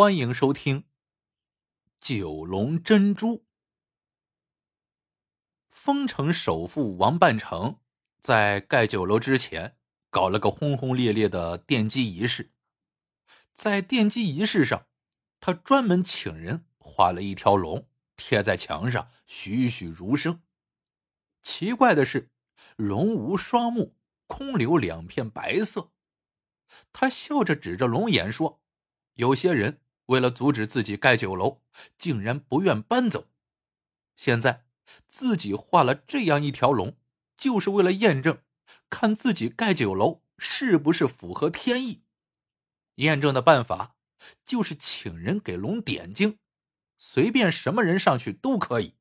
欢迎收听《九龙珍珠》。丰城首富王半城在盖酒楼之前搞了个轰轰烈烈的奠基仪式，在奠基仪式上，他专门请人画了一条龙贴在墙上，栩栩如生。奇怪的是，龙无双目，空留两片白色。他笑着指着龙眼说：“有些人为了阻止自己盖酒楼，竟然不愿搬走。现在自己画了这样一条龙，就是为了验证，看自己盖酒楼是不是符合天意。验证的办法就是请人给龙点睛，随便什么人上去都可以。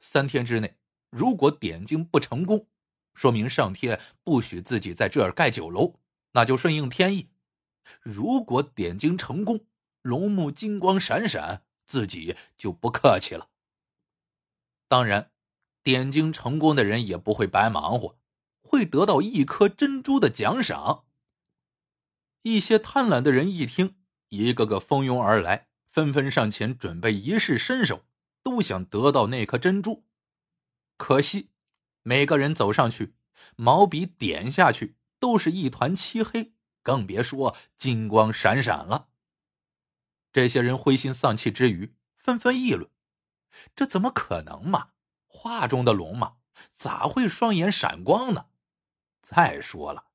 三天之内，如果点睛不成功，说明上天不许自己在这儿盖酒楼。”那就顺应天意。如果点睛成功，龙目金光闪闪，自己就不客气了。当然，点睛成功的人也不会白忙活，会得到一颗珍珠的奖赏。一些贪婪的人一听，一个个蜂拥而来，纷纷上前准备一试身手，都想得到那颗珍珠。可惜，每个人走上去，毛笔点下去。都是一团漆黑，更别说金光闪闪了。这些人灰心丧气之余，纷纷议论：“这怎么可能嘛？画中的龙嘛，咋会双眼闪光呢？再说了，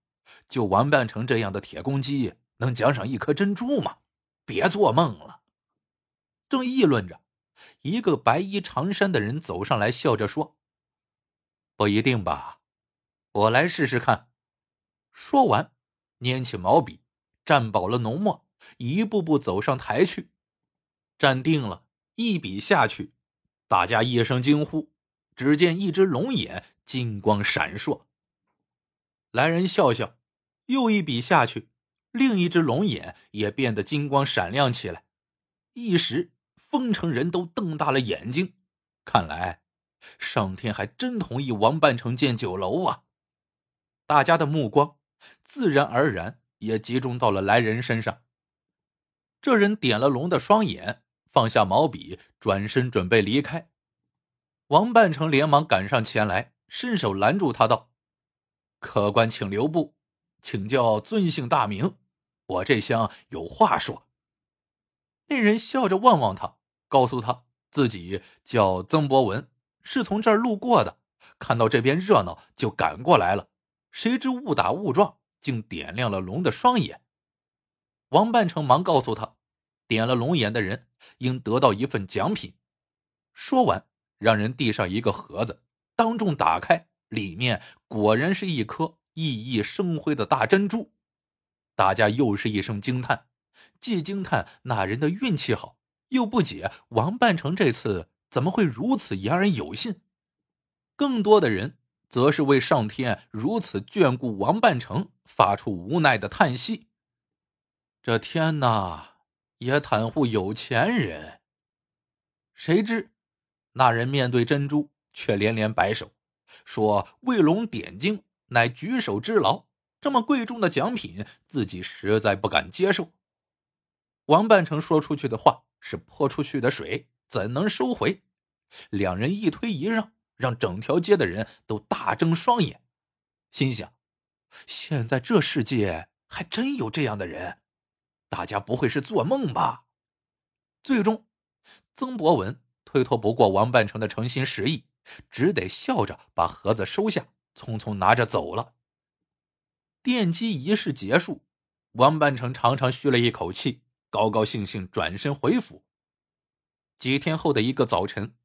就王半成这样的铁公鸡，能奖赏一颗珍珠吗？别做梦了！”正议论着，一个白衣长衫的人走上来，笑着说：“不一定吧，我来试试看。”说完，拈起毛笔，蘸饱了浓墨，一步步走上台去。站定了，一笔下去，大家一声惊呼。只见一只龙眼金光闪烁。来人笑笑，又一笔下去，另一只龙眼也变得金光闪亮起来。一时，丰城人都瞪大了眼睛。看来，上天还真同意王半城建酒楼啊！大家的目光。自然而然也集中到了来人身上。这人点了龙的双眼，放下毛笔，转身准备离开。王半成连忙赶上前来，伸手拦住他，道：“客官，请留步，请教尊姓大名，我这厢有话说。”那人笑着望望他，告诉他自己叫曾博文，是从这儿路过的，看到这边热闹，就赶过来了。谁知误打误撞，竟点亮了龙的双眼。王半成忙告诉他，点了龙眼的人应得到一份奖品。说完，让人递上一个盒子，当众打开，里面果然是一颗熠熠生辉的大珍珠。大家又是一声惊叹，既惊叹那人的运气好，又不解王半成这次怎么会如此言而有信。更多的人。则是为上天如此眷顾王半城发出无奈的叹息。这天哪，也袒护有钱人。谁知那人面对珍珠，却连连摆手，说：“为龙点睛，乃举手之劳。这么贵重的奖品，自己实在不敢接受。”王半城说出去的话是泼出去的水，怎能收回？两人一推一让。让整条街的人都大睁双眼，心想：现在这世界还真有这样的人，大家不会是做梦吧？最终，曾博文推脱不过王半成的诚心实意，只得笑着把盒子收下，匆匆拿着走了。奠基仪式结束，王半成长长吁了一口气，高高兴兴转身回府。几天后的一个早晨，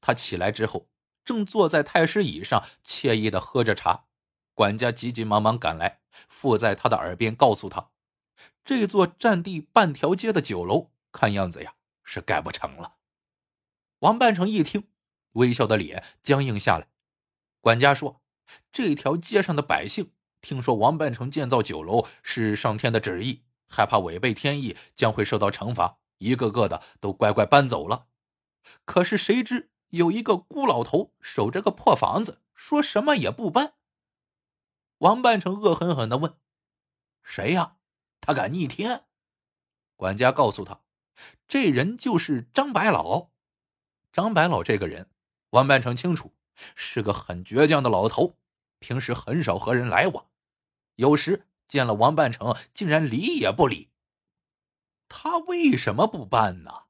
他起来之后。正坐在太师椅上惬意的喝着茶，管家急急忙忙赶来，附在他的耳边告诉他：“这座占地半条街的酒楼，看样子呀是盖不成了。”王半成一听，微笑的脸僵硬下来。管家说：“这条街上的百姓听说王半成建造酒楼是上天的旨意，害怕违背天意将会受到惩罚，一个个的都乖乖搬走了。可是谁知……”有一个孤老头守着个破房子，说什么也不搬。王半成恶狠狠的问：“谁呀？他敢逆天？”管家告诉他：“这人就是张白老。张白老这个人，王半成清楚，是个很倔强的老头，平时很少和人来往，有时见了王半成，竟然理也不理。他为什么不搬呢？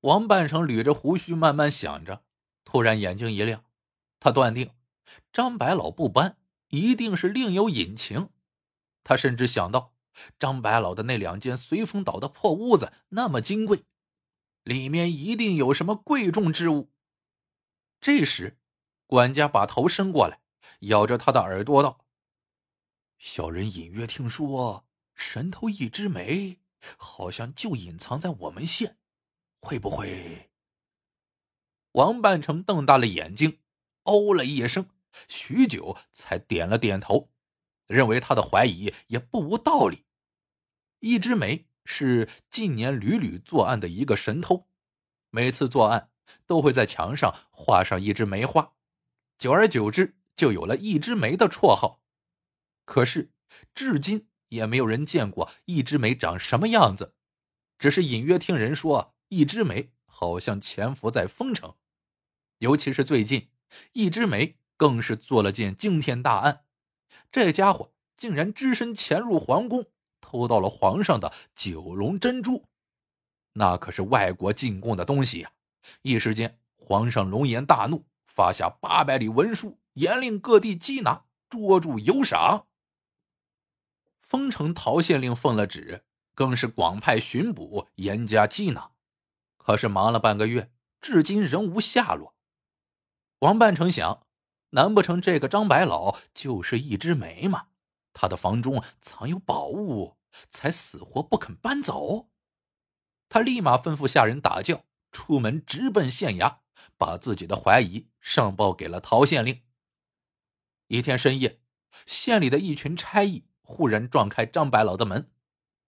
王半成捋着胡须，慢慢想着，突然眼睛一亮，他断定张白老不搬，一定是另有隐情。他甚至想到，张白老的那两间随风岛的破屋子那么金贵。里面一定有什么贵重之物。这时，管家把头伸过来，咬着他的耳朵道：“小人隐约听说，神偷一枝梅好像就隐藏在我们县，会不会？”王半成瞪大了眼睛，哦了一声，许久才点了点头，认为他的怀疑也不无道理。一枝梅。是近年屡屡作案的一个神偷，每次作案都会在墙上画上一枝梅花，久而久之就有了一枝梅的绰号。可是至今也没有人见过一枝梅长什么样子，只是隐约听人说一枝梅好像潜伏在丰城，尤其是最近，一枝梅更是做了件惊天大案，这家伙竟然只身潜入皇宫。偷到了皇上的九龙珍珠，那可是外国进贡的东西呀！一时间，皇上龙颜大怒，发下八百里文书，严令各地缉拿，捉住有赏。丰城陶县令奉了旨，更是广派巡捕，严加缉拿。可是忙了半个月，至今仍无下落。王半成想，难不成这个张白老就是一枝梅吗？他的房中藏有宝物。才死活不肯搬走，他立马吩咐下人打轿出门，直奔县衙，把自己的怀疑上报给了陶县令。一天深夜，县里的一群差役忽然撞开张白老的门，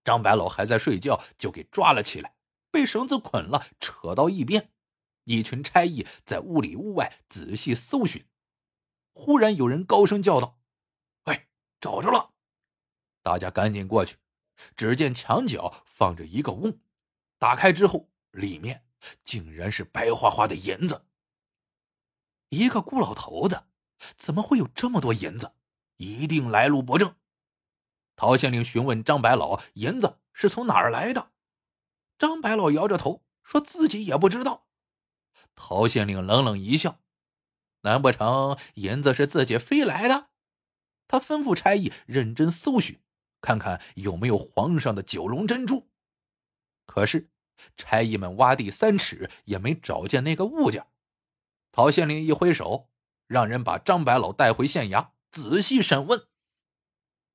张白老还在睡觉，就给抓了起来，被绳子捆了，扯到一边。一群差役在屋里屋外仔细搜寻，忽然有人高声叫道：“喂，找着了！”大家赶紧过去。只见墙角放着一个瓮，打开之后，里面竟然是白花花的银子。一个孤老头子，怎么会有这么多银子？一定来路不正。陶县令询问张白老：“银子是从哪儿来的？”张白老摇着头，说自己也不知道。陶县令冷冷一笑：“难不成银子是自己飞来的？”他吩咐差役认真搜寻。看看有没有皇上的九龙珍珠，可是差役们挖地三尺也没找见那个物件。陶县令一挥手，让人把张白老带回县衙仔细审问。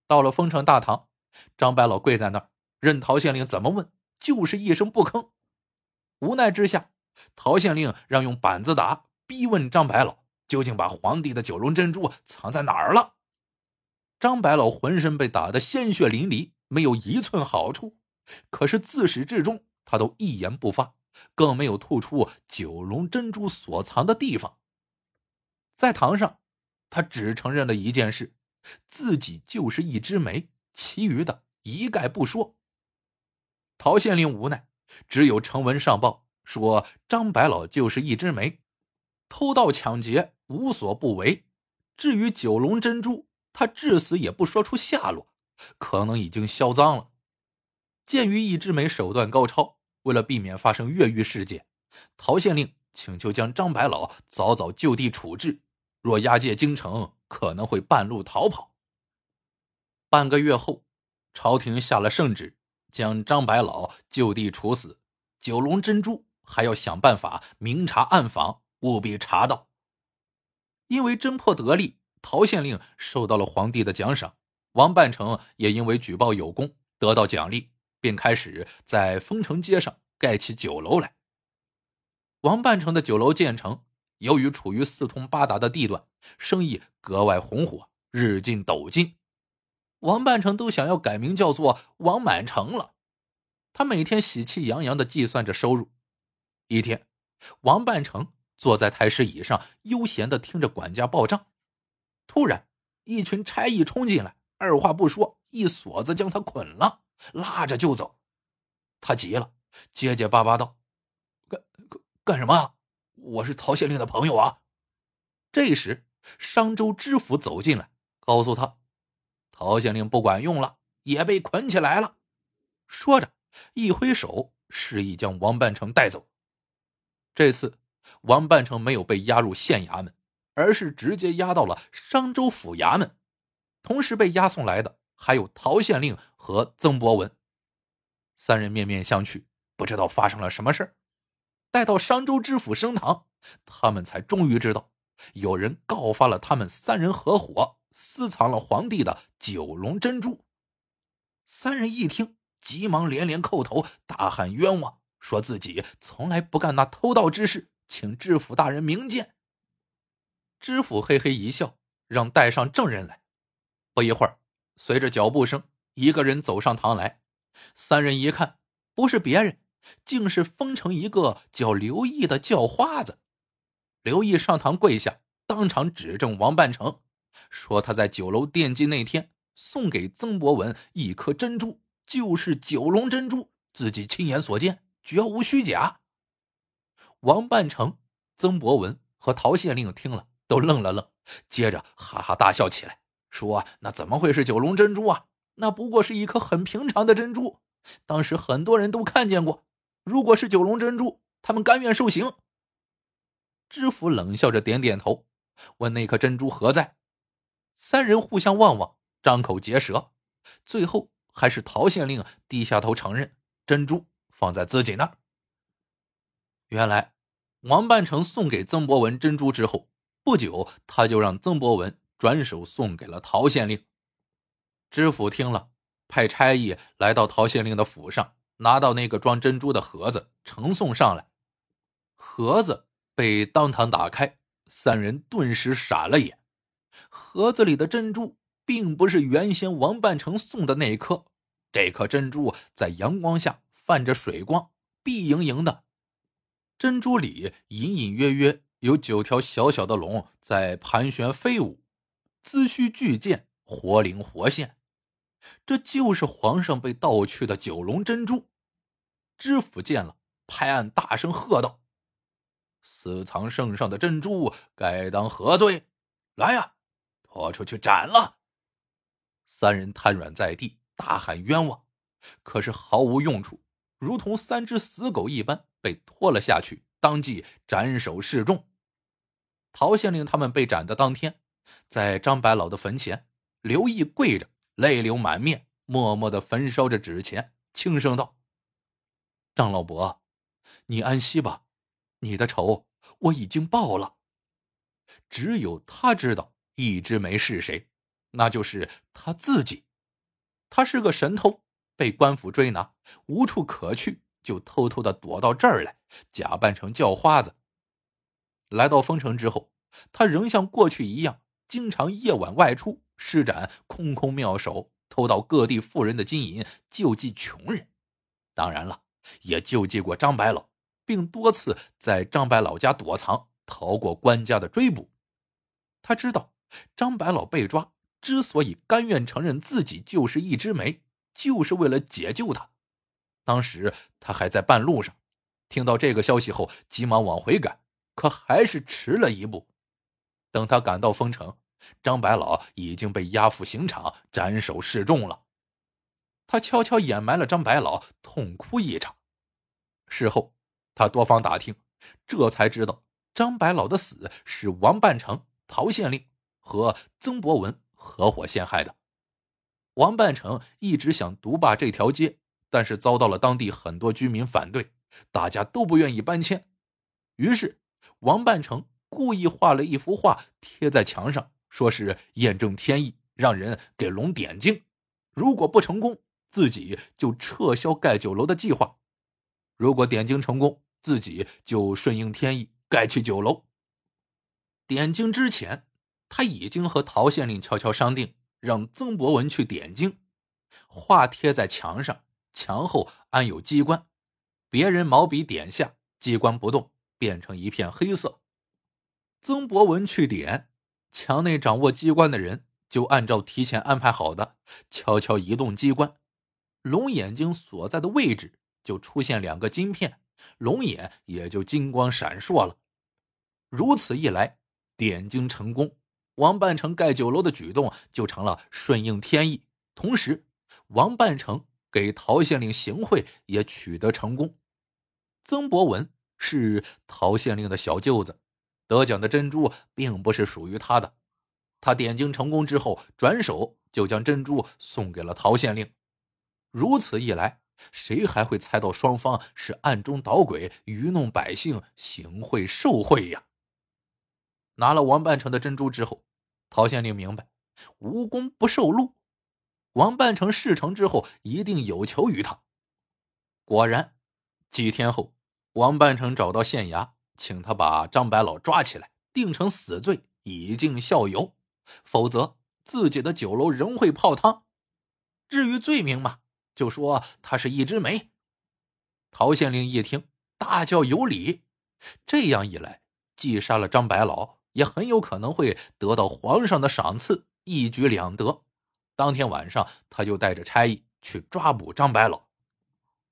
到了丰城大堂，张白老跪在那儿，任陶县令怎么问，就是一声不吭。无奈之下，陶县令让用板子打，逼问张白老究竟把皇帝的九龙珍珠藏在哪儿了。张白老浑身被打得鲜血淋漓，没有一寸好处。可是自始至终，他都一言不发，更没有吐出九龙珍珠所藏的地方。在堂上，他只承认了一件事：自己就是一枝梅，其余的一概不说。陶县令无奈，只有呈文上报说张白老就是一枝梅，偷盗抢劫无所不为。至于九龙珍珠，他至死也不说出下落，可能已经销赃了。鉴于易之梅手段高超，为了避免发生越狱事件，陶县令请求将张白老早早就地处置。若押解京城，可能会半路逃跑。半个月后，朝廷下了圣旨，将张白老就地处死。九龙珍珠还要想办法明察暗访，务必查到。因为侦破得力。陶县令受到了皇帝的奖赏，王半成也因为举报有功得到奖励，便开始在丰城街上盖起酒楼来。王半成的酒楼建成，由于处于四通八达的地段，生意格外红火，日进斗金。王半成都想要改名叫做王满城了。他每天喜气洋洋的计算着收入。一天，王半成坐在太师椅上，悠闲的听着管家报账。突然，一群差役冲进来，二话不说，一锁子将他捆了，拉着就走。他急了，结结巴巴道：“干干干什么？我是陶县令的朋友啊！”这时，商州知府走进来，告诉他：“陶县令不管用了，也被捆起来了。”说着，一挥手，示意将王半成带走。这次，王半成没有被押入县衙门，而是直接押到了商州府衙门。同时被押送来的还有陶县令和曾博文。三人面面相觑，不知道发生了什么事儿。待到商州知府升堂，他们才终于知道，有人告发了他们三人合伙私藏了皇帝的九龙珍珠。三人一听，急忙连连叩头，大喊冤枉。说自己从来不干那偷盗之事，请知府大人明鉴。知府嘿嘿一笑，让带上证人来。不一会儿，随着脚步声，一个人走上堂来。三人一看，不是别人，竟是封城一个叫刘毅的叫花子。刘毅上堂跪下，当场指证王半成，说他在酒楼奠基那天送给曾博文一颗珍珠，就是九龙珍珠，自己亲眼所见。绝无虚假。王半成、曾博文和陶县令听了都愣了愣，接着哈哈大笑起来，说：“那怎么会是九龙珍珠啊？那不过是一颗很平常的珍珠，当时很多人都看见过。如果是九龙珍珠，他们甘愿受刑。”知府冷笑着点点头，问：“那颗珍珠何在？”三人互相望望，张口结舌，最后还是陶县令低下头承认珍珠。放在自己那儿。原来，王半成送给曾博文珍珠之后，不久他就让曾博文转手送给了陶县令。知府听了，派差役来到陶县令的府上，拿到那个装珍珠的盒子，呈送上来。盒子被当堂打开，三人顿时傻了眼。盒子里的珍珠并不是原先王半成送的那一颗，这颗珍珠在阳光下。泛着水光，碧莹莹的，珍珠里隐隐约约有九条小小的龙在盘旋飞舞，姿须巨剑，活灵活现。这就是皇上被盗去的九龙珍珠。知府见了，拍案大声喝道：“私藏圣上的珍珠，该当何罪？来呀，拖出去斩了！”三人瘫软在地，大喊冤枉，可是毫无用处。如同三只死狗一般被拖了下去，当即斩首示众。陶县令他们被斩的当天，在张白老的坟前，刘毅跪着，泪流满面，默默的焚烧着纸钱，轻声道：“张老伯，你安息吧，你的仇我已经报了。”只有他知道一枝梅是谁，那就是他自己。他是个神偷。被官府追拿，无处可去，就偷偷的躲到这儿来，假扮成叫花子。来到丰城之后，他仍像过去一样，经常夜晚外出，施展空空妙手，偷到各地富人的金银，救济穷人。当然了，也救济过张白老，并多次在张白老家躲藏，逃过官家的追捕。他知道，张白老被抓之所以甘愿承认自己就是一枝梅。就是为了解救他。当时他还在半路上，听到这个消息后，急忙往回赶，可还是迟了一步。等他赶到丰城，张白老已经被押赴刑场斩首示众了。他悄悄掩埋了张白老，痛哭一场。事后，他多方打听，这才知道张白老的死是王半成、陶县令和曾博文合伙陷害的。王半成一直想独霸这条街，但是遭到了当地很多居民反对，大家都不愿意搬迁。于是，王半成故意画了一幅画贴在墙上，说是验证天意，让人给龙点睛。如果不成功，自己就撤销盖酒楼的计划；如果点睛成功，自己就顺应天意盖起酒楼。点睛之前，他已经和陶县令悄悄商定。让曾博文去点睛，画贴在墙上，墙后安有机关，别人毛笔点下，机关不动，变成一片黑色。曾博文去点，墙内掌握机关的人就按照提前安排好的，悄悄移动机关，龙眼睛所在的位置就出现两个金片，龙眼也就金光闪烁了。如此一来，点睛成功，王半城盖酒楼的举动就成了顺应天意。同时，王半城给陶县令行贿也取得成功。曾博文是陶县令的小舅子，得奖的珍珠并不是属于他的。他点睛成功之后，转手就将珍珠送给了陶县令。如此一来，谁还会猜到双方是暗中捣鬼、愚弄百姓、行贿受贿呀？拿了王半城的珍珠之后，陶县令明白，无功不受禄。王半城事成之后，一定有求于他。果然，几天后，王半城找到县衙，请他把张白老抓起来，定成死罪，以儆效尤。否则，自己的酒楼仍会泡汤。至于罪名嘛，就说他是一枝梅。陶县令一听，大叫有理。这样一来，既杀了张白老。也很有可能会得到皇上的赏赐，一举两得。当天晚上，他就带着差役去抓捕张白老。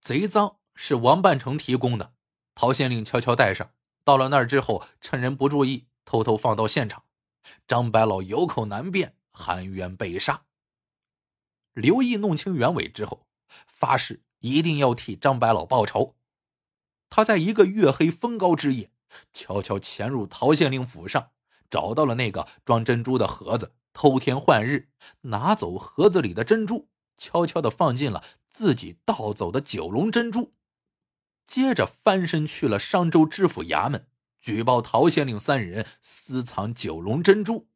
贼赃是王半城提供的，陶县令悄悄带上。到了那儿之后，趁人不注意，偷偷放到现场。张白老有口难辩，含冤被杀。刘毅弄清原委之后，发誓一定要替张白老报仇。他在一个月黑风高之夜，悄悄潜入陶县令府上。找到了那个装珍珠的盒子，偷天换日，拿走盒子里的珍珠，悄悄的放进了自己盗走的九龙珍珠，接着翻身去了商州知府衙门，举报陶县令三人私藏九龙珍珠。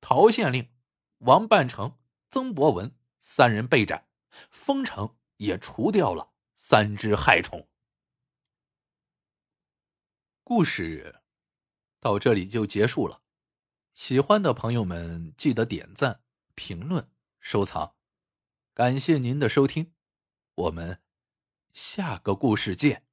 陶县令、王半成、曾博文三人被斩，封城也除掉了三只害虫。故事。到这里就结束了，喜欢的朋友们记得点赞、评论、收藏，感谢您的收听，我们下个故事见。